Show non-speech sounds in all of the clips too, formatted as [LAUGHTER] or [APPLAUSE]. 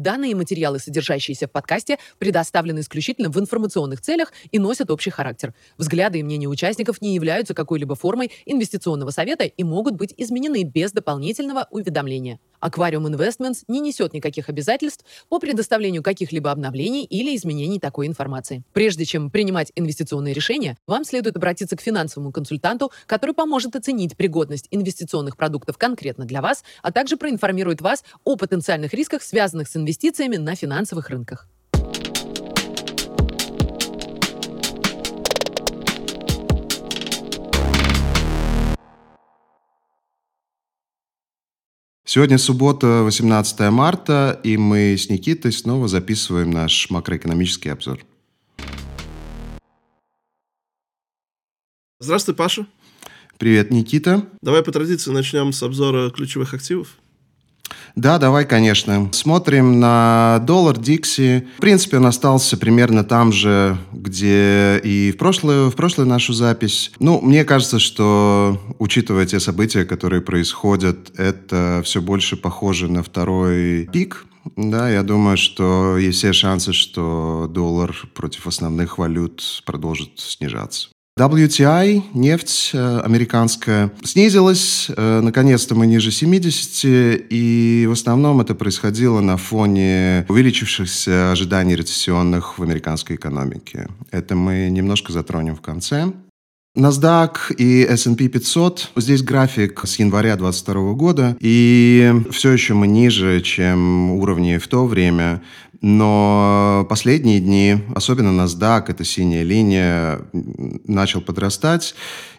Данные материалы, содержащиеся в подкасте, предоставлены исключительно в информационных целях и носят общий характер. Взгляды и мнения участников не являются какой-либо формой инвестиционного совета и могут быть изменены без дополнительного уведомления. Aquarium Investments не несет никаких обязательств по предоставлению каких-либо обновлений или изменений такой информации. Прежде чем принимать инвестиционные решения, вам следует обратиться к финансовому консультанту, который поможет оценить пригодность инвестиционных продуктов конкретно для вас, а также проинформирует вас о потенциальных рисках, связанных с инвестициями на финансовых рынках. Сегодня суббота, 18 марта, и мы с Никитой снова записываем наш макроэкономический обзор. Здравствуй, Паша. Привет, Никита. Давай по традиции начнем с обзора ключевых активов. Да, давай, конечно. Смотрим на доллар Дикси. В принципе, он остался примерно там же, где и в прошлую, в прошлую нашу запись. Ну, мне кажется, что, учитывая те события, которые происходят, это все больше похоже на второй пик да, я думаю, что есть все шансы, что доллар против основных валют продолжит снижаться. WTI, нефть э, американская, снизилась, э, наконец-то мы ниже 70, и в основном это происходило на фоне увеличившихся ожиданий рецессионных в американской экономике. Это мы немножко затронем в конце. NASDAQ и S&P 500. Здесь график с января 2022 года, и все еще мы ниже, чем уровни в то время. Но последние дни, особенно NASDAQ, это синяя линия, начал подрастать.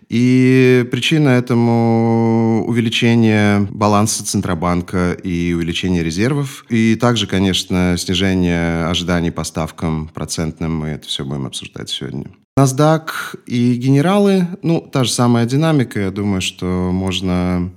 И причина этому увеличение баланса Центробанка и увеличение резервов. И также, конечно, снижение ожиданий по ставкам процентным. Мы это все будем обсуждать сегодня. NASDAQ и генералы, ну, та же самая динамика. Я думаю, что можно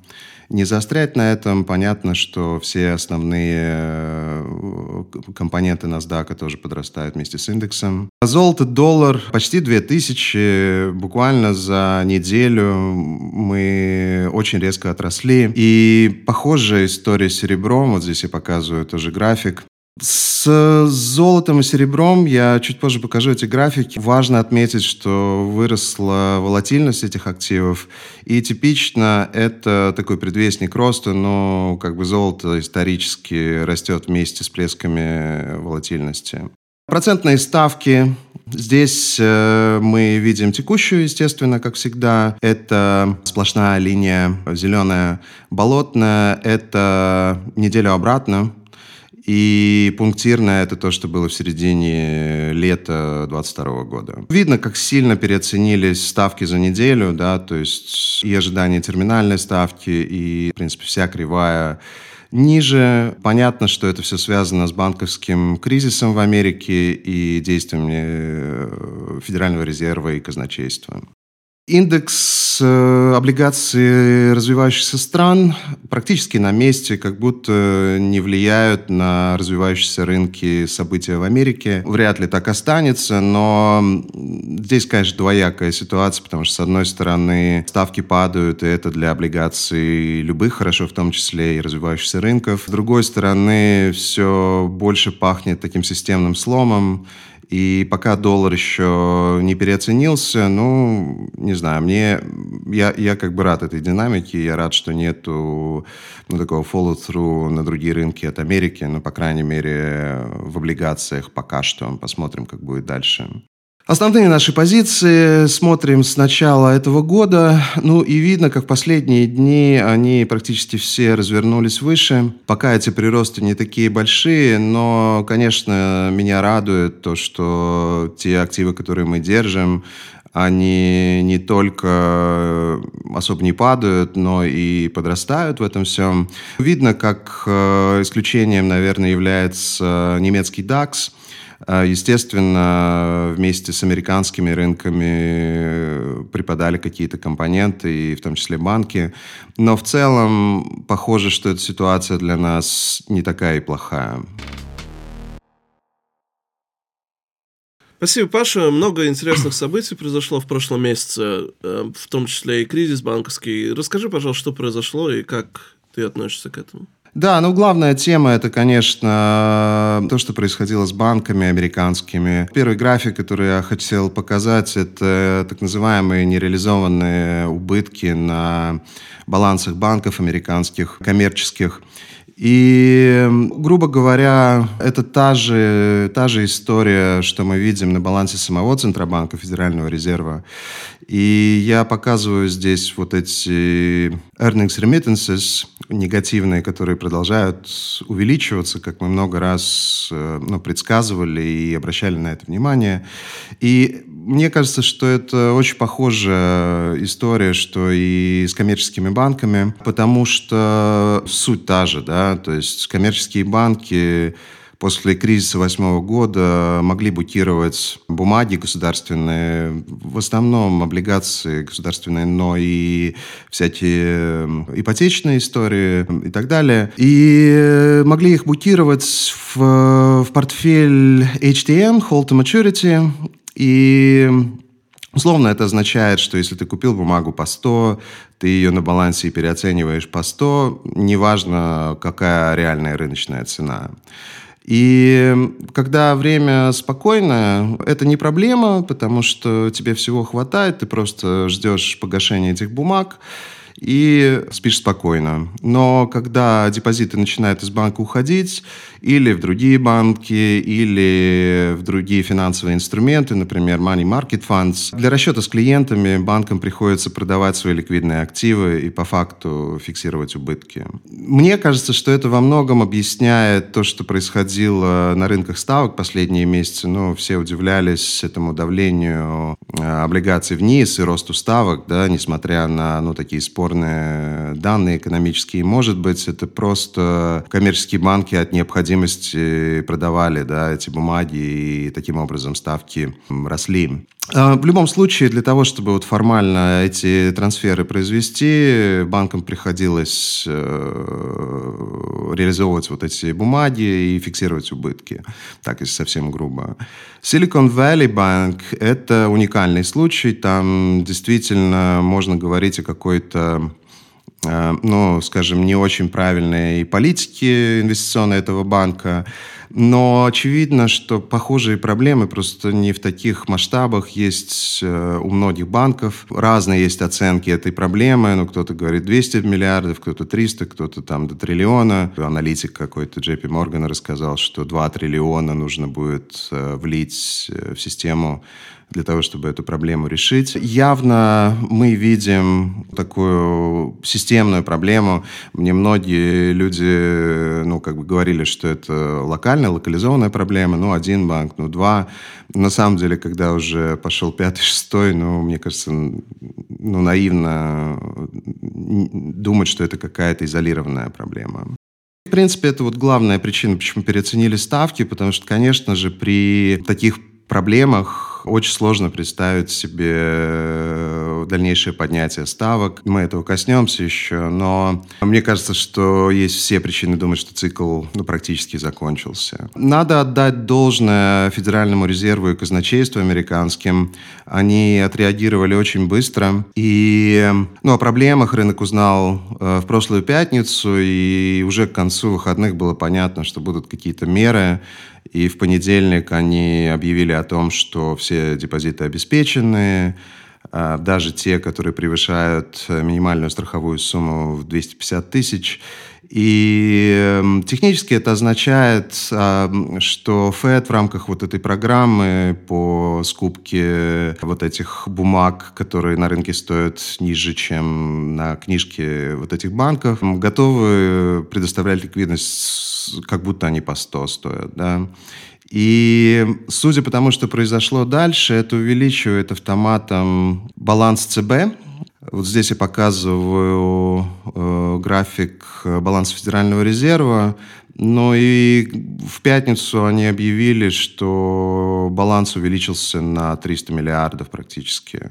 не заострять на этом. Понятно, что все основные э, компоненты NASDAQ тоже подрастают вместе с индексом. Золото, доллар почти 2000. Буквально за неделю мы очень резко отросли. И похожая история с серебром. Вот здесь я показываю тоже график. С золотом и серебром я чуть позже покажу эти графики. Важно отметить, что выросла волатильность этих активов. И типично это такой предвестник роста, но как бы золото исторически растет вместе с плесками волатильности. Процентные ставки. Здесь э, мы видим текущую, естественно, как всегда. Это сплошная линия зеленая, болотная. Это неделю обратно. И пунктирное это то, что было в середине лета 2022 года. Видно, как сильно переоценились ставки за неделю, да, то есть и ожидания терминальной ставки, и, в принципе, вся кривая ниже. Понятно, что это все связано с банковским кризисом в Америке и действиями э, Федерального резерва и казначейства. Индекс э, облигаций развивающихся стран практически на месте, как будто не влияют на развивающиеся рынки события в Америке. Вряд ли так останется, но здесь, конечно, двоякая ситуация, потому что, с одной стороны, ставки падают, и это для облигаций любых, хорошо, в том числе и развивающихся рынков. С другой стороны, все больше пахнет таким системным сломом, и пока доллар еще не переоценился, ну, не знаю, мне, я, я как бы рад этой динамике, я рад, что нету ну, такого follow-through на другие рынки от Америки, ну, по крайней мере, в облигациях пока что. Посмотрим, как будет дальше. Основные наши позиции смотрим с начала этого года. Ну и видно, как последние дни они практически все развернулись выше. Пока эти приросты не такие большие, но, конечно, меня радует то, что те активы, которые мы держим, они не только особо не падают, но и подрастают в этом всем. Видно, как э, исключением, наверное, является немецкий DAX – а, естественно, вместе с американскими рынками припадали какие-то компоненты, и в том числе банки. Но в целом похоже, что эта ситуация для нас не такая и плохая. Спасибо, Паша. Много интересных событий произошло в прошлом месяце, э, в том числе и кризис банковский. Расскажи, пожалуйста, что произошло и как ты относишься к этому. Да, ну главная тема это, конечно, то, что происходило с банками американскими. Первый график, который я хотел показать, это так называемые нереализованные убытки на балансах банков американских, коммерческих. И, грубо говоря, это та же, та же история, что мы видим на балансе самого Центробанка Федерального резерва. И я показываю здесь вот эти earnings remittances, негативные, которые продолжают увеличиваться, как мы много раз э, ну, предсказывали и обращали на это внимание. И мне кажется, что это очень похожая история, что и с коммерческими банками, потому что суть та же, да, то есть коммерческие банки после кризиса восьмого года могли букировать бумаги государственные, в основном облигации государственные, но и всякие ипотечные истории и так далее. И могли их букировать в, в портфель HTM, Hold to Maturity, и Условно это означает, что если ты купил бумагу по 100, ты ее на балансе переоцениваешь по 100, неважно, какая реальная рыночная цена. И когда время спокойное, это не проблема, потому что тебе всего хватает, ты просто ждешь погашения этих бумаг и спишь спокойно. Но когда депозиты начинают из банка уходить, или в другие банки, или в другие финансовые инструменты, например, money market funds. Для расчета с клиентами банкам приходится продавать свои ликвидные активы и по факту фиксировать убытки. Мне кажется, что это во многом объясняет то, что происходило на рынках ставок последние месяцы. Ну, все удивлялись этому давлению э, облигаций вниз и росту ставок, да, несмотря на ну, такие спорные данные экономические. Может быть, это просто коммерческие банки от необходимости продавали да, эти бумаги, и таким образом ставки росли. А, в любом случае, для того, чтобы вот формально эти трансферы произвести, банкам приходилось э, реализовывать вот эти бумаги и фиксировать убытки, так если совсем грубо. Silicon Valley Bank – это уникальный случай. Там действительно можно говорить о какой-то Э, ну, скажем, не очень правильной политики инвестиционной этого банка. Но очевидно, что похожие проблемы просто не в таких масштабах есть э, у многих банков. Разные есть оценки этой проблемы. Ну, кто-то говорит 200 миллиардов, кто-то 300, кто-то там до триллиона. Аналитик какой-то JP Morgan рассказал, что 2 триллиона нужно будет э, влить в систему для того, чтобы эту проблему решить. Явно мы видим такую системную проблему. Мне многие люди, ну, как бы говорили, что это локальная, локализованная проблема. Ну, один банк, ну, два. На самом деле, когда уже пошел пятый, [LAUGHS] шестой, ну, мне кажется, ну, наивно думать, что это какая-то изолированная проблема. В принципе, это вот главная причина, почему переоценили ставки, потому что, конечно же, при таких проблемах очень сложно представить себе э, дальнейшее поднятие ставок. Мы этого коснемся еще, но мне кажется, что есть все причины думать, что цикл ну, практически закончился. Надо отдать должное Федеральному резерву и казначейству американским. Они отреагировали очень быстро. И ну, о проблемах рынок узнал э, в прошлую пятницу, и уже к концу выходных было понятно, что будут какие-то меры, и в понедельник они объявили о том, что все депозиты обеспечены, а, даже те, которые превышают минимальную страховую сумму в 250 тысяч. И эм, технически это означает, а, что ФЭД в рамках вот этой программы по скупке вот этих бумаг, которые на рынке стоят ниже, чем на книжке вот этих банков, готовы предоставлять ликвидность, как будто они по 100 стоят. Да? И судя по тому, что произошло дальше, это увеличивает автоматом баланс ЦБ, вот здесь я показываю э, график баланса Федерального резерва. Ну и в пятницу они объявили, что баланс увеличился на 300 миллиардов практически.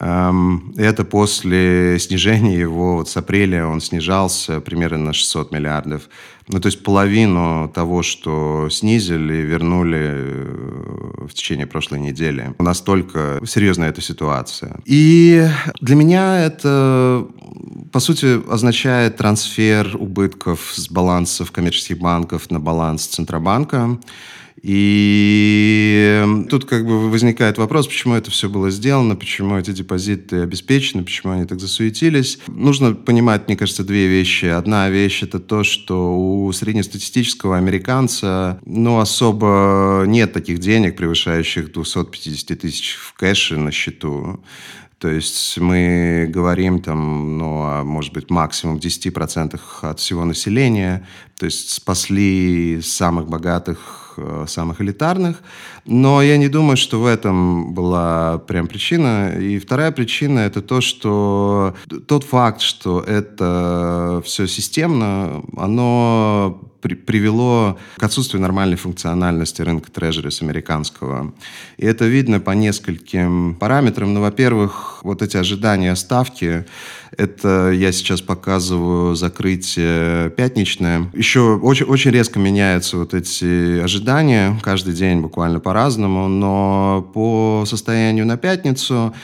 Эм, это после снижения его, вот с апреля он снижался примерно на 600 миллиардов. Ну, то есть половину того, что снизили, вернули э, в течение прошлой недели. Настолько серьезная эта ситуация. И для меня это по сути, означает трансфер убытков с балансов коммерческих банков на баланс Центробанка. И тут как бы возникает вопрос, почему это все было сделано, почему эти депозиты обеспечены, почему они так засуетились. Нужно понимать, мне кажется, две вещи. Одна вещь это то, что у среднестатистического американца ну, особо нет таких денег, превышающих 250 тысяч в кэше на счету. То есть мы говорим там, ну, о, может быть, максимум 10% от всего населения. То есть спасли самых богатых, самых элитарных. Но я не думаю, что в этом была прям причина. И вторая причина – это то, что тот факт, что это все системно, оно при, привело к отсутствию нормальной функциональности рынка трежерис американского. И это видно по нескольким параметрам. Ну, во-первых, вот эти ожидания ставки, это я сейчас показываю закрытие пятничное. Еще очень, очень резко меняются вот эти ожидания, каждый день буквально по-разному, но по состоянию на пятницу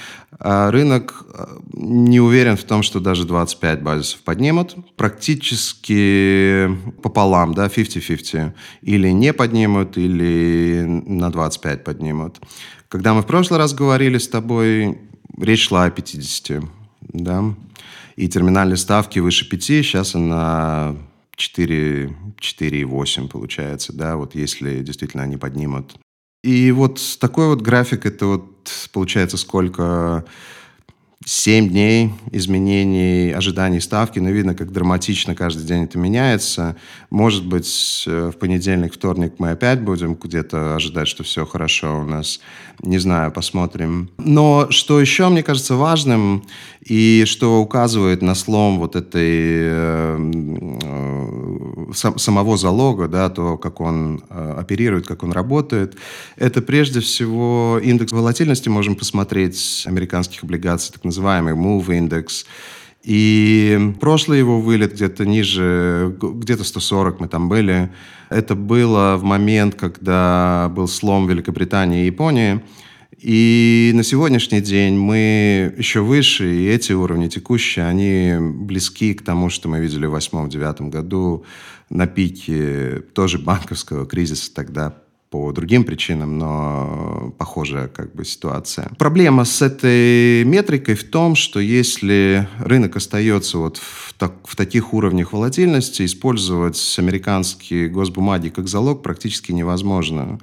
а рынок э, не уверен в том, что даже 25 базисов поднимут. Практически пополам, да, 50-50. Или не поднимут, или на 25 поднимут. Когда мы в прошлый раз говорили с тобой, речь шла о 50, да. И терминальные ставки выше 5, сейчас она 4, 4,8 получается, да, вот если действительно они поднимут. И вот такой вот график, это вот получается сколько 7 дней изменений ожиданий ставки, но видно, как драматично каждый день это меняется. Может быть, э, в понедельник, вторник мы опять будем где-то ожидать, что все хорошо у нас. Не знаю, посмотрим. Но что еще, мне кажется, важным, и что указывает на слом вот этой э, самого залога, да, то, как он э, оперирует, как он работает, это прежде всего индекс волатильности, можем посмотреть американских облигаций, так называемый Move Index. И прошлый его вылет где-то ниже, где-то 140 мы там были. Это было в момент, когда был слом Великобритании и Японии. И на сегодняшний день мы еще выше, и эти уровни текущие, они близки к тому, что мы видели в 2008-2009 году на пике тоже банковского кризиса тогда по другим причинам, но похожая как бы ситуация. Проблема с этой метрикой в том, что если рынок остается вот в, так, в таких уровнях волатильности, использовать американские госбумаги как залог практически невозможно.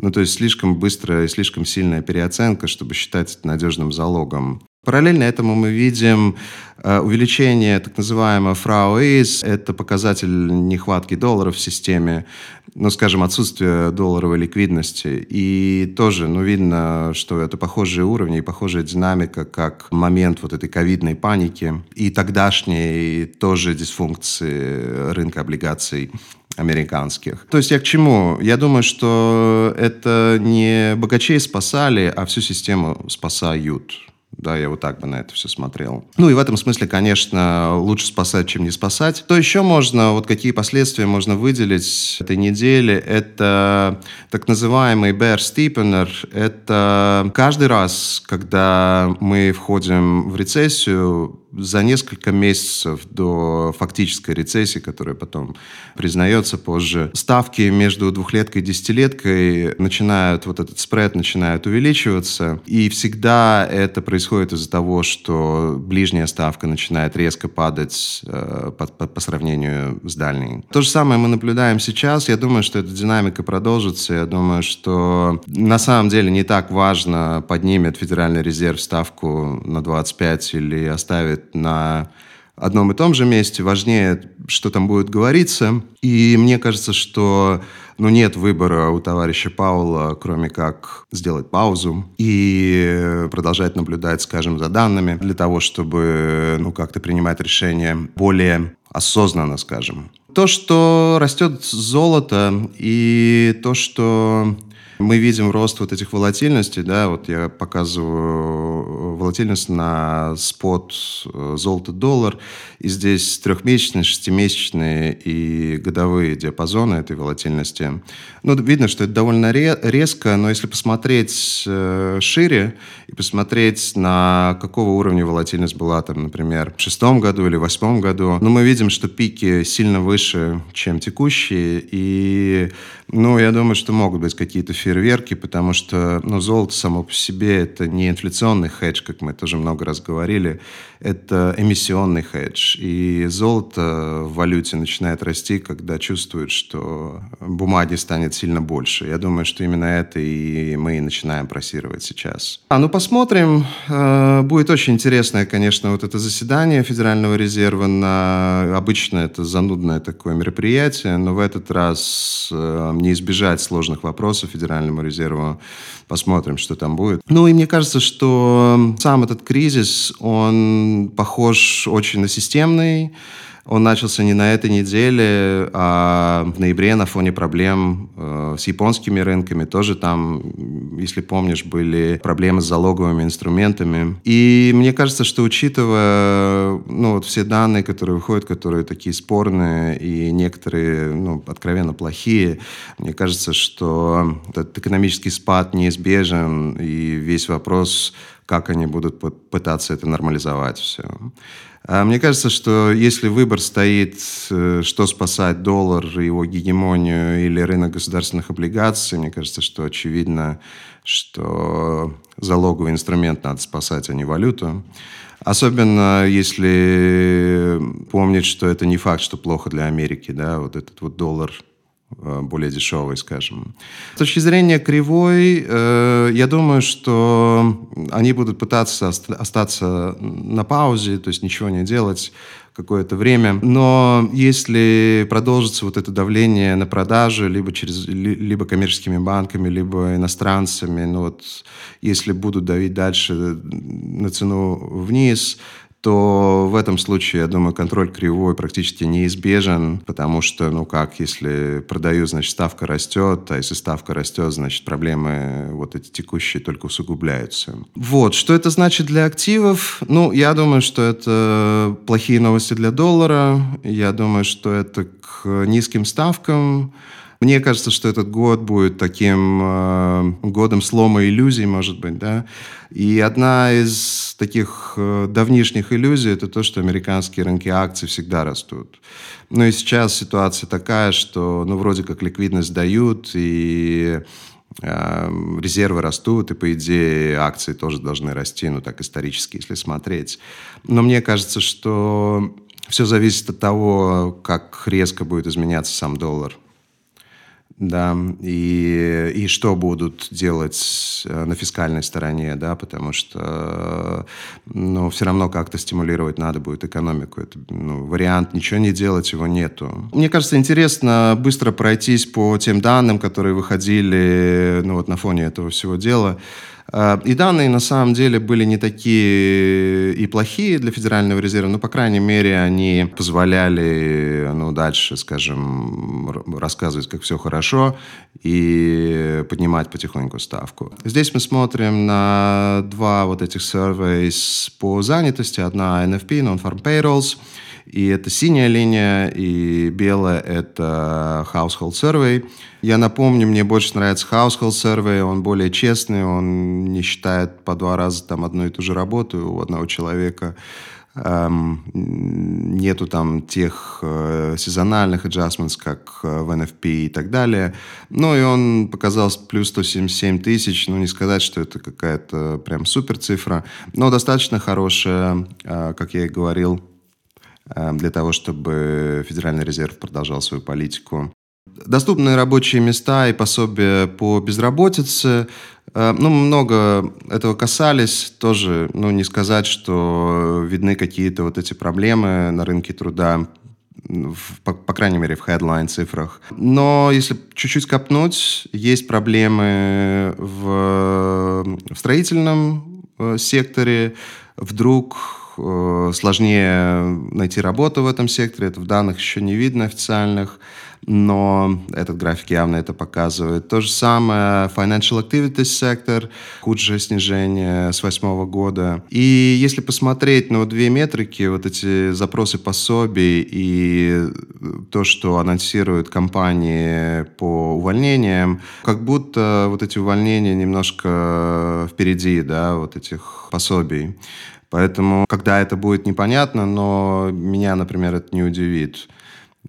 Ну, то есть слишком быстрая и слишком сильная переоценка, чтобы считать это надежным залогом. Параллельно этому мы видим э, увеличение так называемого фрау-эйс. Это показатель нехватки долларов в системе, ну, скажем, отсутствие долларовой ликвидности. И тоже, ну, видно, что это похожие уровни и похожая динамика, как момент вот этой ковидной паники и тогдашней тоже дисфункции рынка облигаций американских. То есть я к чему? Я думаю, что это не богачей спасали, а всю систему спасают. Да, я вот так бы на это все смотрел. Ну и в этом смысле, конечно, лучше спасать, чем не спасать. То еще можно, вот какие последствия можно выделить этой недели, это так называемый bear steepener. Это каждый раз, когда мы входим в рецессию, за несколько месяцев до фактической рецессии, которая потом признается позже, ставки между двухлеткой и десятилеткой начинают, вот этот спред начинает увеличиваться, и всегда это происходит из-за того, что ближняя ставка начинает резко падать э, по, по, по сравнению с дальней. То же самое мы наблюдаем сейчас. Я думаю, что эта динамика продолжится. Я думаю, что на самом деле не так важно, поднимет Федеральный резерв ставку на 25 или оставит на одном и том же месте, важнее, что там будет говориться. И мне кажется, что ну, нет выбора у товарища Паула, кроме как сделать паузу и продолжать наблюдать, скажем, за данными для того, чтобы ну, как-то принимать решения более осознанно, скажем. То, что растет золото и то, что Мы видим рост вот этих волатильностей, да, вот я показываю волатильность на спот э, золото-доллар, и здесь трехмесячные, шестимесячные и годовые диапазоны этой волатильности. Ну, видно, что это довольно резко, но если посмотреть э, шире и посмотреть, на какого уровня волатильность была там, например, в шестом году или восьмом году, ну, мы видим, что пики сильно выше, чем текущие, и, ну, я думаю, что могут быть какие-то фейерверки, потому что, ну, золото само по себе это не инфляционный хедж, как мы тоже много раз говорили, это эмиссионный хедж. И золото в валюте начинает расти, когда чувствует, что бумаги станет сильно больше. Я думаю, что именно это и мы начинаем просировать сейчас. А, ну, посмотрим. Э, будет очень интересное, конечно, вот это заседание Федерального резерва. На... Обычно это занудное такое мероприятие, но в этот раз э, не избежать сложных вопросов Федеральному резерву. Посмотрим, что там будет. Ну, и мне кажется, что сам этот кризис, он похож очень на системный. Он начался не на этой неделе, а в ноябре на фоне проблем э, с японскими рынками. Тоже там, если помнишь, были проблемы с залоговыми инструментами. И мне кажется, что учитывая ну, вот все данные, которые выходят, которые такие спорные и некоторые ну, откровенно плохие, мне кажется, что этот экономический спад неизбежен, и весь вопрос как они будут пытаться это нормализовать все. А мне кажется, что если выбор стоит, э, что спасать, доллар его гегемонию или рынок государственных облигаций, мне кажется, что очевидно, что залоговый инструмент надо спасать, а не валюту. Особенно если помнить, что это не факт, что плохо для Америки, да, вот этот вот доллар более дешевый, скажем. С точки зрения кривой, э, я думаю, что они будут пытаться остаться на паузе, то есть ничего не делать какое-то время. Но если продолжится вот это давление на продажи, либо, через, либо коммерческими банками, либо иностранцами, ну вот если будут давить дальше на цену вниз, то в этом случае, я думаю, контроль кривой практически неизбежен, потому что, ну как, если продаю, значит, ставка растет, а если ставка растет, значит, проблемы вот эти текущие только усугубляются. Вот, что это значит для активов? Ну, я думаю, что это плохие новости для доллара, я думаю, что это к низким ставкам, мне кажется, что этот год будет таким э, годом слома иллюзий, может быть, да. И одна из таких э, давнишних иллюзий это то, что американские рынки акций всегда растут. Ну и сейчас ситуация такая, что, ну, вроде как ликвидность дают, и э, резервы растут, и, по идее, акции тоже должны расти, ну, так исторически, если смотреть. Но мне кажется, что все зависит от того, как резко будет изменяться сам доллар да, и, и что будут делать э, на фискальной стороне, да, потому что, ну, все равно как-то стимулировать надо будет экономику. Это, ну, вариант ничего не делать, его нету. Мне кажется, интересно быстро пройтись по тем данным, которые выходили, ну, вот на фоне этого всего дела. А, и данные на самом деле были не такие и плохие для Федерального резерва, но, по крайней мере, они позволяли ну, дальше, скажем, рассказывать, как все хорошо, и поднимать потихоньку ставку. Здесь мы смотрим на два вот этих surveys по занятости. Одна NFP, Non-Farm Payrolls, и это синяя линия, и белая — это Household Survey. Я напомню, мне больше нравится Household Survey, он более честный, он не считает по два раза там одну и ту же работу у одного человека. Эм, нету там тех э, сезональных adjustments, как э, в NFP и так далее. Ну и он показал плюс 177 тысяч. Ну не сказать, что это какая-то прям супер цифра, но достаточно хорошая, э, как я и говорил, для того, чтобы Федеральный резерв продолжал свою политику. Доступные рабочие места и пособия по безработице. Эм, ну, много этого касались. Тоже, ну, не сказать, что видны какие-то вот эти проблемы на рынке труда, в, по, по крайней мере, в headline цифрах. Но если чуть-чуть копнуть, есть проблемы в, в строительном э, секторе. Вдруг Э, сложнее найти работу в этом секторе, это в данных еще не видно официальных. Но этот график явно это показывает. То же самое Financial Activities сектор, худшее снижение с восьмого года. И если посмотреть на вот две метрики, вот эти запросы пособий и то, что анонсируют компании по увольнениям, как будто вот эти увольнения немножко впереди, да, вот этих пособий. Поэтому, когда это будет непонятно, но меня, например, это не удивит.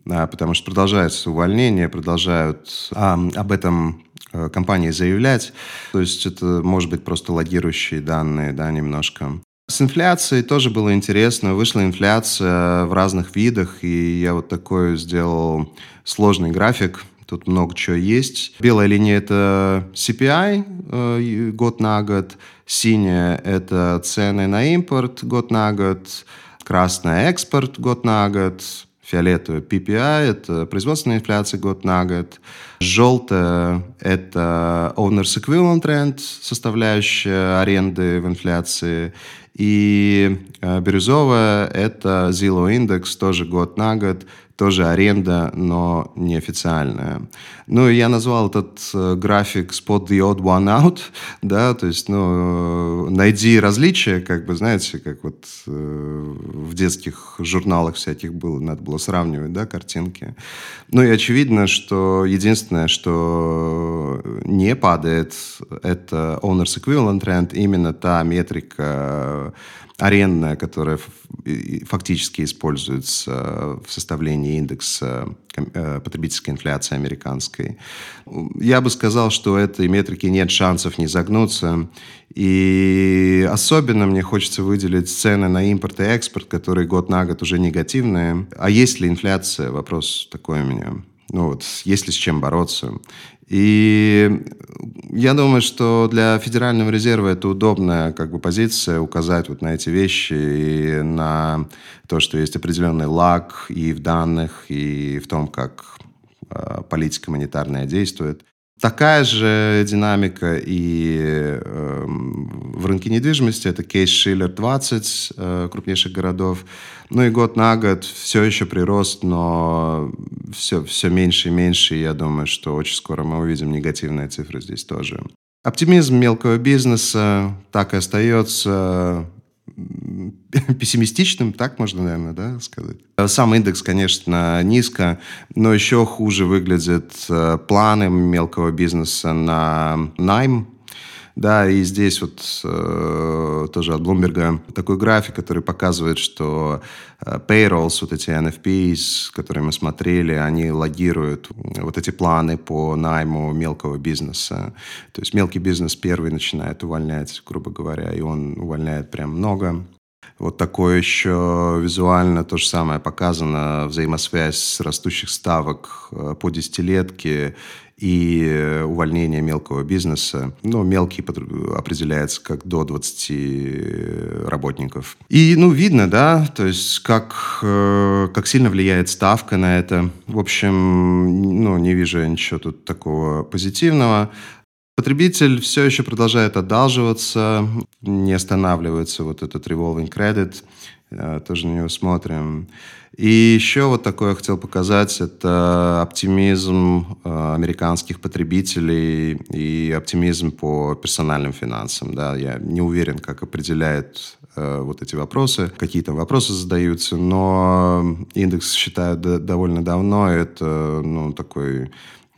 Да, потому что продолжается увольнение, продолжают а, об этом э, компании заявлять. То есть это, может быть, просто логирующие данные, да, немножко. С инфляцией тоже было интересно. Вышла инфляция в разных видах, и я вот такой сделал сложный график. Тут много чего есть. Белая линия – это CPI э, год на год. Синяя – это цены на импорт год на год. Красная – экспорт год на год фиолетовая PPI – это производственная инфляция год на год. Желтая – это Owner's Equivalent Rent, составляющая аренды в инфляции. И э, бирюзовая – это Zillow Index, тоже год на год тоже аренда, но неофициальная. Ну, я назвал этот э, график spot the odd one out, [LAUGHS] да, то есть, ну, э, найди различия, как бы, знаете, как вот э, в детских журналах всяких было, надо было сравнивать, да, картинки. Ну, и очевидно, что единственное, что не падает, это owner's equivalent rent, именно та метрика арендная, которая фактически используется в составлении индекса э, потребительской инфляции американской. Я бы сказал, что этой метрики нет шансов не загнуться. И особенно мне хочется выделить цены на импорт и экспорт, которые год на год уже негативные. А есть ли инфляция? Вопрос такой у меня. Ну вот, есть ли с чем бороться? И я думаю, что для Федерального резерва это удобная как бы, позиция указать вот на эти вещи и на то, что есть определенный лаг и в данных, и в том, как э, политика монетарная действует. Такая же динамика и э, в рынке недвижимости. Это кейс Шиллер 20 э, крупнейших городов. Ну и год на год все еще прирост, но все, все меньше и меньше. И я думаю, что очень скоро мы увидим негативные цифры здесь тоже. Оптимизм мелкого бизнеса так и остается [LAUGHS] пессимистичным, так можно, наверное, да, сказать. Сам индекс, конечно, низко, но еще хуже выглядят э, планы мелкого бизнеса на найм да, и здесь вот э, тоже от Bloomberg такой график, который показывает, что э, payrolls, вот эти NFPs, которые мы смотрели, они логируют вот эти планы по найму мелкого бизнеса. То есть мелкий бизнес первый начинает увольнять, грубо говоря, и он увольняет прям много. Вот такое еще визуально то же самое показано, взаимосвязь растущих ставок э, по десятилетке и увольнение мелкого бизнеса. Ну, мелкий определяется как до 20 работников. И, ну, видно, да, то есть как, э, как сильно влияет ставка на это. В общем, ну, не вижу ничего тут такого позитивного. Потребитель все еще продолжает одалживаться, не останавливается вот этот revolving credit, э, тоже на него смотрим. И еще вот такое хотел показать, это оптимизм э, американских потребителей и оптимизм по персональным финансам. Да. Я не уверен, как определяет э, вот эти вопросы. Какие-то вопросы задаются, но индекс считают довольно давно. Это ну, такой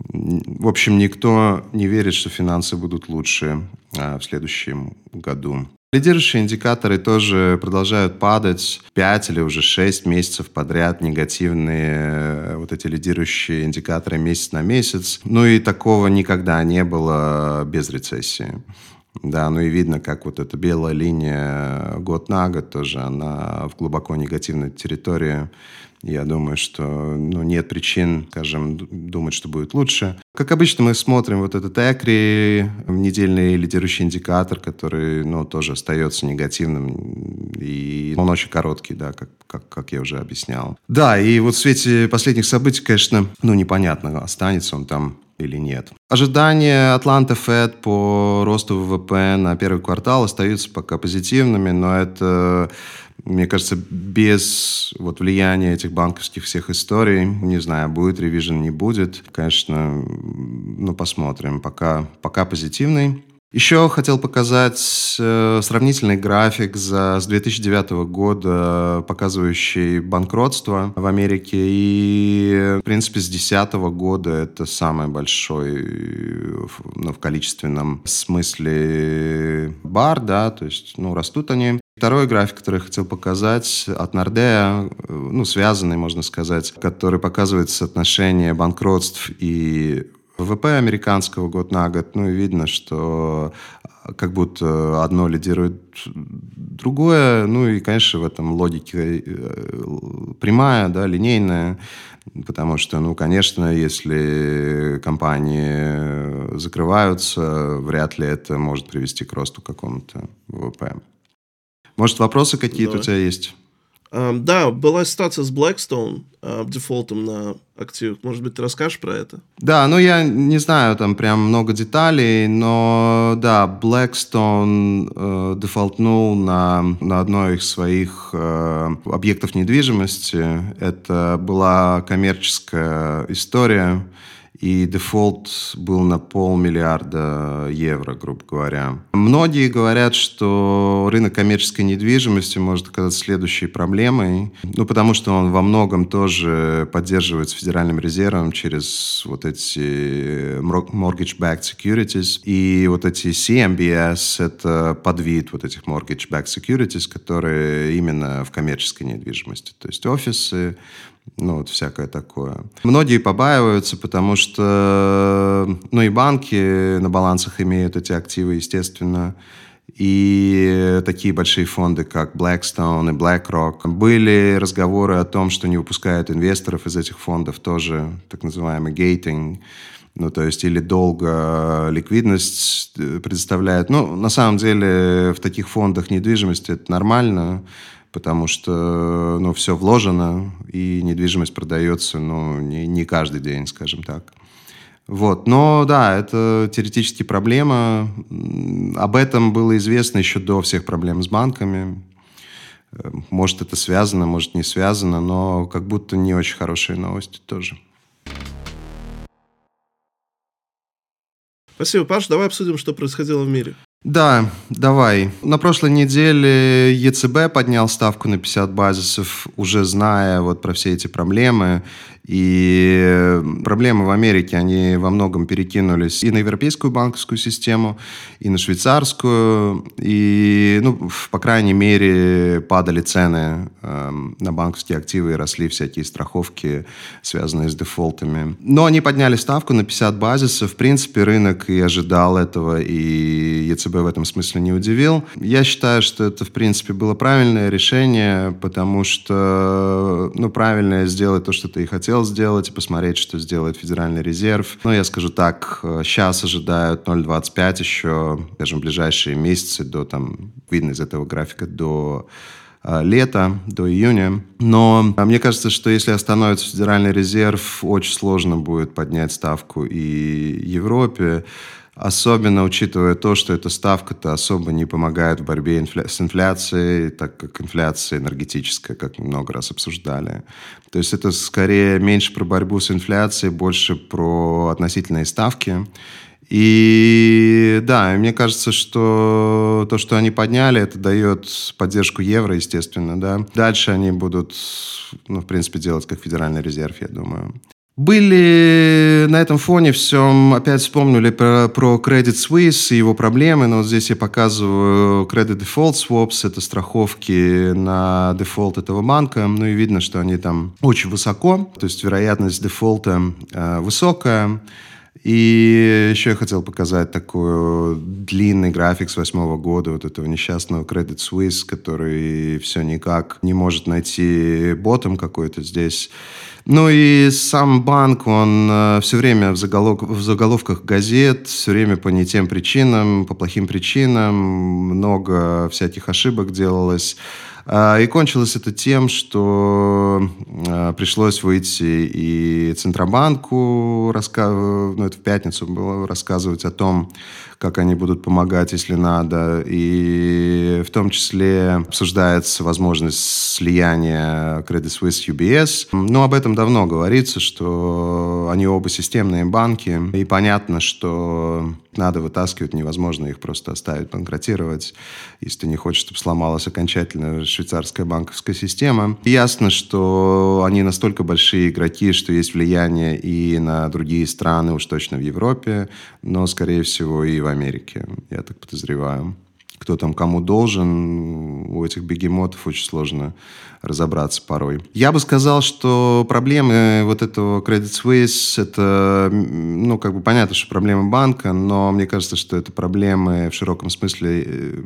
в общем, никто не верит, что финансы будут лучше а, в следующем году. Лидирующие индикаторы тоже продолжают падать. 5 или уже 6 месяцев подряд негативные э, вот эти лидирующие индикаторы месяц на месяц. Ну и такого никогда не было без рецессии. Да, ну и видно, как вот эта белая линия год на год тоже, она в глубоко негативной территории. Я думаю, что ну, нет причин, скажем, думать, что будет лучше. Как обычно, мы смотрим вот этот экри, недельный лидирующий индикатор, который ну, тоже остается негативным. И он очень короткий, да, как, как, как я уже объяснял. Да, и вот в свете последних событий, конечно, ну, непонятно, останется он там или нет. Ожидания Атланта Фед по росту ВВП на первый квартал остаются пока позитивными, но это мне кажется, без вот влияния этих банковских всех историй, не знаю, будет ревизион, не будет, конечно, ну, посмотрим. Пока, пока позитивный. Еще хотел показать э, сравнительный график за, с 2009 года, показывающий банкротство в Америке. И, в принципе, с 2010 года это самый большой ну, в количественном смысле бар, да, то есть, ну, растут они. Второй график, который я хотел показать, от Нордея, ну, связанный, можно сказать, который показывает соотношение банкротств и ВВП американского год на год, ну и видно, что а, как будто одно лидирует другое, ну и, конечно, в этом логике э, прямая, да, линейная, потому что, ну, конечно, если компании закрываются, вряд ли это может привести к росту какому-то ВВП. Может, вопросы какие-то у тебя есть? Да, была ситуация с Blackstone, дефолтом на активах. Может быть, ты расскажешь про это? Да, ну я не знаю там прям много деталей, но да, Blackstone э, дефолтнул на, на одной из своих э, объектов недвижимости. Это была коммерческая история и дефолт был на полмиллиарда евро, грубо говоря. Многие говорят, что рынок коммерческой недвижимости может оказаться следующей проблемой, ну, потому что он во многом тоже поддерживается Федеральным резервом через вот эти mortgage-backed securities, и вот эти CMBS — это подвид вот этих mortgage-backed securities, которые именно в коммерческой недвижимости, то есть офисы, ну, вот всякое такое. Многие побаиваются, потому что, ну, и банки на балансах имеют эти активы, естественно, и такие большие фонды, как Blackstone и BlackRock. Были разговоры о том, что не выпускают инвесторов из этих фондов тоже, так называемый гейтинг, ну, то есть или долго ликвидность предоставляет. Ну, на самом деле в таких фондах недвижимости это нормально, потому что ну, все вложено, и недвижимость продается ну, не, не каждый день, скажем так. Вот. Но да, это теоретически проблема. Об этом было известно еще до всех проблем с банками. Может, это связано, может, не связано, но как будто не очень хорошие новости тоже. Спасибо, Паш. Давай обсудим, что происходило в мире. Да, давай. На прошлой неделе ЕЦБ поднял ставку на 50 базисов, уже зная вот про все эти проблемы. И проблемы в Америке, они во многом перекинулись и на европейскую банковскую систему, и на швейцарскую. И, ну, по крайней мере, падали цены э, на банковские активы и росли всякие страховки, связанные с дефолтами. Но они подняли ставку на 50 базисов. В принципе, рынок и ожидал этого, и ЕЦБ в этом смысле не удивил. Я считаю, что это, в принципе, было правильное решение, потому что, ну, правильно сделать то, что ты и хотел хотел сделать и посмотреть, что сделает Федеральный резерв. Ну, я скажу так, сейчас ожидают 0,25 еще, скажем, ближайшие месяцы до, там, видно из этого графика, до э, лета, до июня. Но а, мне кажется, что если остановится Федеральный резерв, очень сложно будет поднять ставку и Европе. Особенно учитывая то, что эта ставка-то особо не помогает в борьбе инфля- с инфляцией, так как инфляция энергетическая, как мы много раз обсуждали. То есть это скорее меньше про борьбу с инфляцией, больше про относительные ставки. И да, мне кажется, что то, что они подняли, это дает поддержку евро, естественно, да. Дальше они будут, ну, в принципе, делать как Федеральный резерв, я думаю. Были на этом фоне всем, опять вспомнили про, про Credit Suisse и его проблемы, но вот здесь я показываю Credit Default Swaps, это страховки на дефолт этого банка, ну и видно, что они там очень высоко, то есть вероятность дефолта э, высокая, и еще я хотел показать такой длинный график с восьмого года вот этого несчастного Credit Suisse, который все никак не может найти ботом какой-то здесь. Ну и сам банк, он э, все время в, заголов... в заголовках газет, все время по не тем причинам, по плохим причинам, много всяких ошибок делалось. А, и кончилось это тем, что а, пришлось выйти и Центробанку, ну, это в пятницу было, рассказывать о том, как они будут помогать, если надо. И в том числе обсуждается возможность слияния Credit Suisse UBS. Но об этом давно говорится, что они оба системные банки. И понятно, что надо вытаскивать, невозможно их просто оставить банкротировать, если ты не хочешь, чтобы сломалась окончательно швейцарская банковская система. Ясно, что они настолько большие игроки, что есть влияние и на другие страны, уж точно в Европе, но, скорее всего, и в Америке, я так подозреваю кто там кому должен. У этих бегемотов очень сложно разобраться порой. Я бы сказал, что проблемы вот этого Credit Suisse, это, ну, как бы понятно, что проблемы банка, но мне кажется, что это проблемы в широком смысле, э,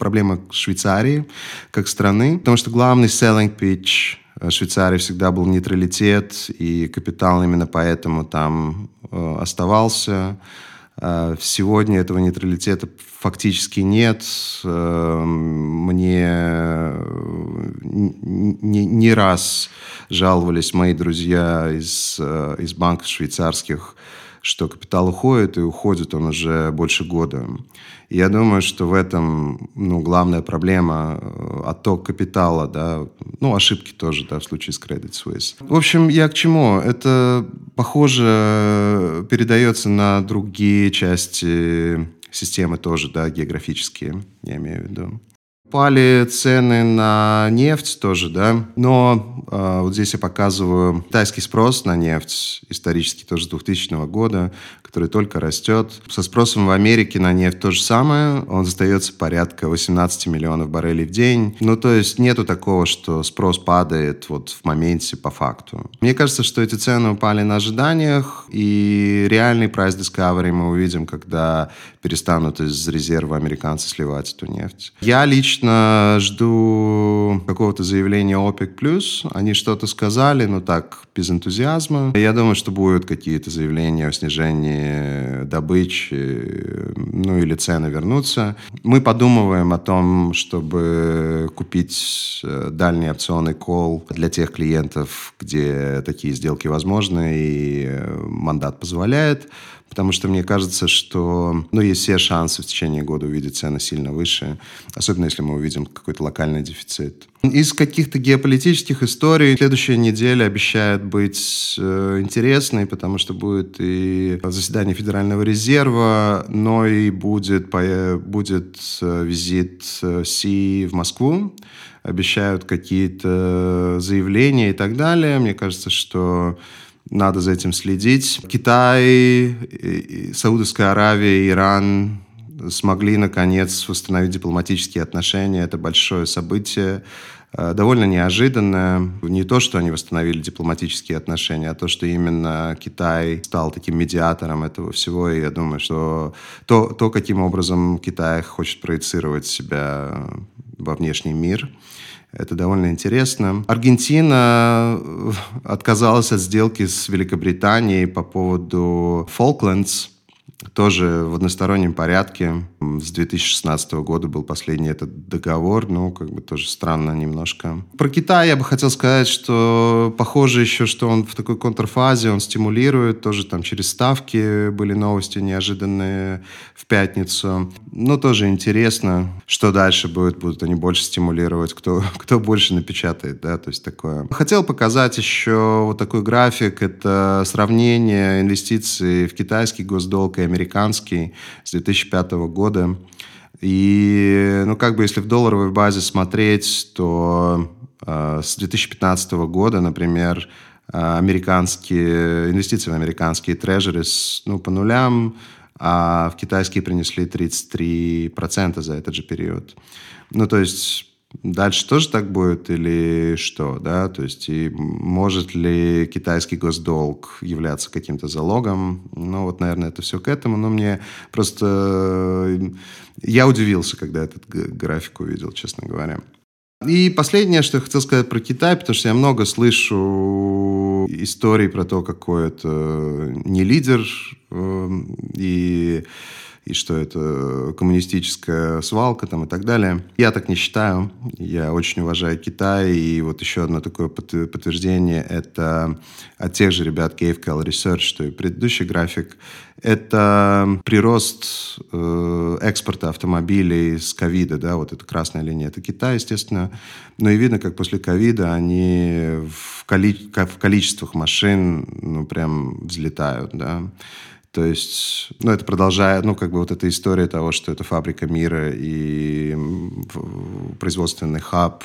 проблемы Швейцарии как страны, потому что главный selling pitch Швейцарии всегда был нейтралитет, и капитал именно поэтому там э, оставался. Э, сегодня этого нейтралитета фактически нет. Э, мне э, не, не раз жаловались мои друзья из, из банков швейцарских, что капитал уходит, и уходит он уже больше года. Я думаю, что в этом ну, главная проблема э, отток капитала, да, ну, ошибки тоже, да, в случае с Credit Suisse. В общем, я к чему? Это, похоже, передается на другие части системы тоже, да, географические, я имею в виду. Пали цены на нефть тоже, да, но э, вот здесь я показываю китайский спрос на нефть, исторически тоже с 2000 года, который только растет. Со спросом в Америке на нефть то же самое, он остается порядка 18 миллионов баррелей в день. Ну, то есть нету такого, что спрос падает вот в моменте по факту. Мне кажется, что эти цены упали на ожиданиях, и реальный прайс discovery мы увидим, когда перестанут из резерва американцы сливать эту нефть. Я лично жду какого-то заявления ОПЕК+. Они что-то сказали, но так, без энтузиазма. Я думаю, что будут какие-то заявления о снижении добычи, ну или цены вернутся. Мы подумываем о том, чтобы купить э, дальний опционный кол для тех клиентов, где такие сделки возможны и э, мандат позволяет потому что мне кажется, что ну, есть все шансы в течение года увидеть цены сильно выше, особенно если мы увидим какой-то локальный дефицит. Из каких-то геополитических историй следующая неделя обещает быть э, интересной, потому что будет и заседание Федерального резерва, но и будет, будет э, визит э, Си в Москву обещают какие-то заявления и так далее. Мне кажется, что надо за этим следить. Китай, Саудовская Аравия, Иран смогли, наконец, восстановить дипломатические отношения. Это большое событие, э, довольно неожиданное. Не то, что они восстановили дипломатические отношения, а то, что именно Китай стал таким медиатором этого всего. И я думаю, что то, то каким образом Китай хочет проецировать себя во внешний мир – это довольно интересно. Аргентина э, отказалась от сделки с Великобританией по поводу Фолклендс тоже в одностороннем порядке. С 2016 года был последний этот договор, ну, как бы тоже странно немножко. Про Китай я бы хотел сказать, что похоже еще, что он в такой контрфазе, он стимулирует, тоже там через ставки были новости неожиданные в пятницу. Но тоже интересно, что дальше будет, будут они больше стимулировать, кто, [LAUGHS] кто больше напечатает, да, то есть такое. Хотел показать еще вот такой график, это сравнение инвестиций в китайский госдолг и американский с 2005 года. И, ну, как бы, если в долларовой базе смотреть, то э, с 2015 года, например, э, американские инвестиции в американские трежерис, ну, по нулям, а в китайские принесли 33% за этот же период. Ну, то есть Дальше тоже так будет или что, да? То есть и может ли китайский госдолг являться каким-то залогом? Ну вот, наверное, это все к этому. Но мне просто... Я удивился, когда этот график увидел, честно говоря. И последнее, что я хотел сказать про Китай, потому что я много слышу историй про то, какой это не лидер, эм, и и что это коммунистическая свалка там и так далее. Я так не считаю. Я очень уважаю Китай. И вот еще одно такое подтверждение – это от тех же ребят Cal Research, что и предыдущий график. Это прирост э, экспорта автомобилей с ковида, да, вот эта красная линия, это Китай, естественно. Но и видно, как после ковида они в, коли в количествах машин, ну, прям взлетают, да. То есть, ну, это продолжает, ну, как бы вот эта история того, что это фабрика мира и производственный хаб,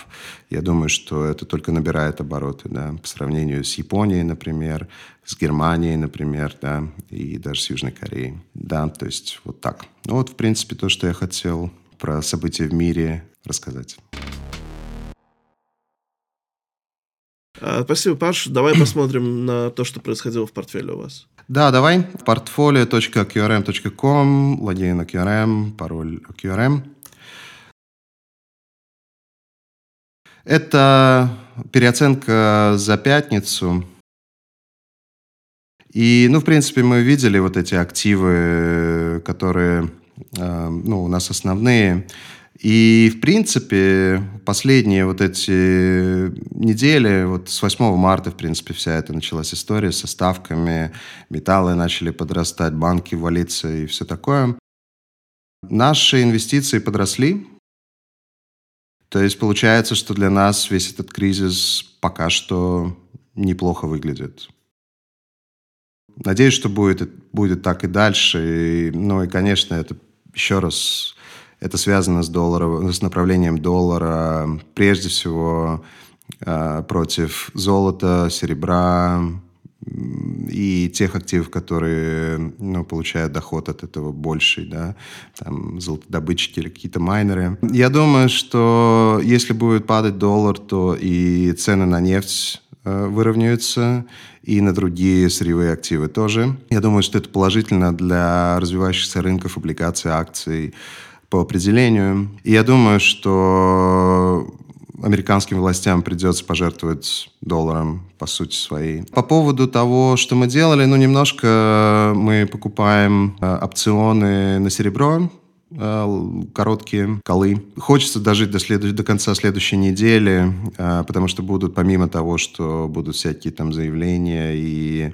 я думаю, что это только набирает обороты, да, по сравнению с Японией, например, с Германией, например, да, и даже с Южной Кореей, да, то есть вот так. Ну, вот, в принципе, то, что я хотел про события в мире рассказать. Спасибо, Паш. Давай посмотрим [CLEARS THROAT] на то, что происходило в портфеле у вас. Да, давай. Portfolio.qrm.com, логин QRM, пароль QRM. Это переоценка за пятницу. И, ну, в принципе, мы видели вот эти активы, которые, э, ну, у нас основные. И, в принципе, последние вот эти недели, вот с 8 марта, в принципе, вся эта началась история со ставками, металлы начали подрастать, банки валиться и все такое. Наши инвестиции подросли. То есть получается, что для нас весь этот кризис пока что неплохо выглядит. Надеюсь, что будет, будет так и дальше. И, ну и, конечно, это еще раз это связано с, долларом, с направлением доллара, прежде всего э, против золота, серебра и тех активов, которые ну, получают доход от этого больший, да, там золотодобытчики или какие-то майнеры. Я думаю, что если будет падать доллар, то и цены на нефть э, выровняются, и на другие сырьевые активы тоже. Я думаю, что это положительно для развивающихся рынков облигаций, акций, по определению. И я думаю, что американским властям придется пожертвовать долларом по сути своей. По поводу того, что мы делали, ну, немножко мы покупаем э, опционы на серебро, э, короткие колы. Хочется дожить до, следующ... до конца следующей недели, э, потому что будут, помимо того, что будут всякие там заявления и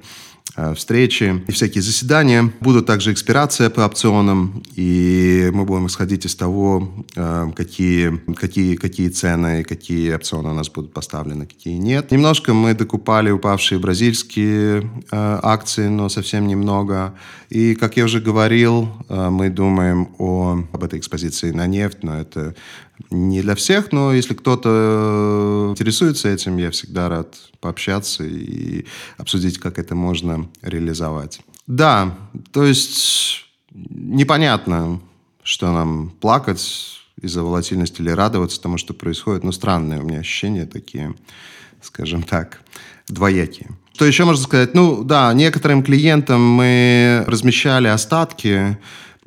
встречи и всякие заседания. Будут также экспирация по опционам, и мы будем исходить из того, э, какие, какие, какие цены, какие опционы у нас будут поставлены, какие нет. Немножко мы докупали упавшие бразильские э, акции, но совсем немного. И, как я уже говорил, мы думаем о, об этой экспозиции на нефть, но это не для всех, но если кто-то интересуется этим, я всегда рад пообщаться и обсудить, как это можно реализовать. Да, то есть непонятно, что нам плакать из-за волатильности или радоваться тому, что происходит. Но странные у меня ощущения такие, скажем так, двоякие. Что еще можно сказать? Ну, да, некоторым клиентам мы размещали остатки,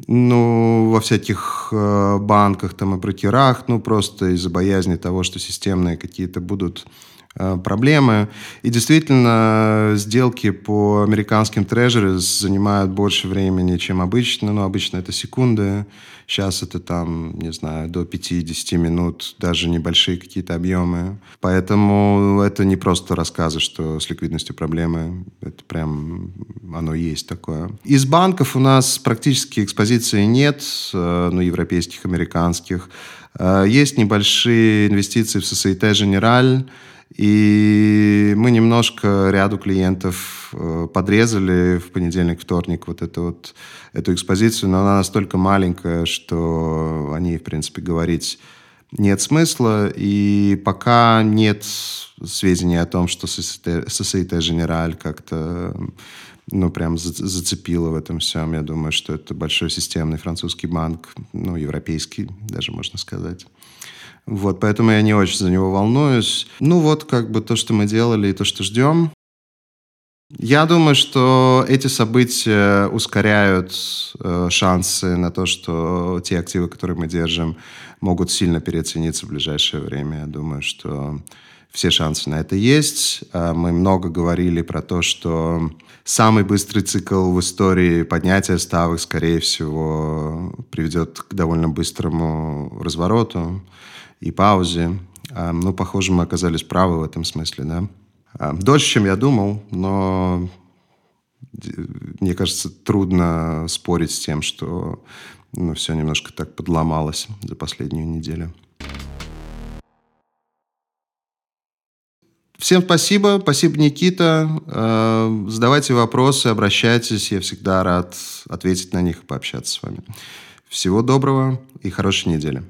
ну, во всяких э, банках там и брокерах, ну, просто из-за боязни того, что системные какие-то будут проблемы. И действительно, сделки по американским трежерис занимают больше времени, чем обычно. Ну, обычно это секунды. Сейчас это там, не знаю, до 50 минут, даже небольшие какие-то объемы. Поэтому это не просто рассказы, что с ликвидностью проблемы. Это прям, оно есть такое. Из банков у нас практически экспозиции нет, э, ну, европейских, американских. Э, есть небольшие инвестиции в Societe Generale, и мы немножко ряду клиентов э, подрезали в понедельник, вторник вот эту вот эту экспозицию, но она настолько маленькая, что о ней, в принципе, говорить нет смысла. И пока нет сведений о том, что Societe Generale как-то ну, прям зацепило в этом всем. Я думаю, что это большой системный французский банк, ну, европейский даже, можно сказать. Вот, поэтому я не очень за него волнуюсь. Ну вот, как бы то, что мы делали и то, что ждем. Я думаю, что эти события ускоряют э, шансы на то, что те активы, которые мы держим, могут сильно переоцениться в ближайшее время. Я думаю, что все шансы на это есть. А, мы много говорили про то, что самый быстрый цикл в истории поднятия ставок, скорее всего, приведет к довольно быстрому развороту и паузе. А, ну, похоже, мы оказались правы в этом смысле, да. А, дольше, чем я думал, но мне кажется, трудно спорить с тем, что ну, все немножко так подломалось за последнюю неделю. Всем спасибо. Спасибо, Никита. Э, задавайте вопросы, обращайтесь. Я всегда рад ответить на них и пообщаться с вами. Всего доброго и хорошей недели.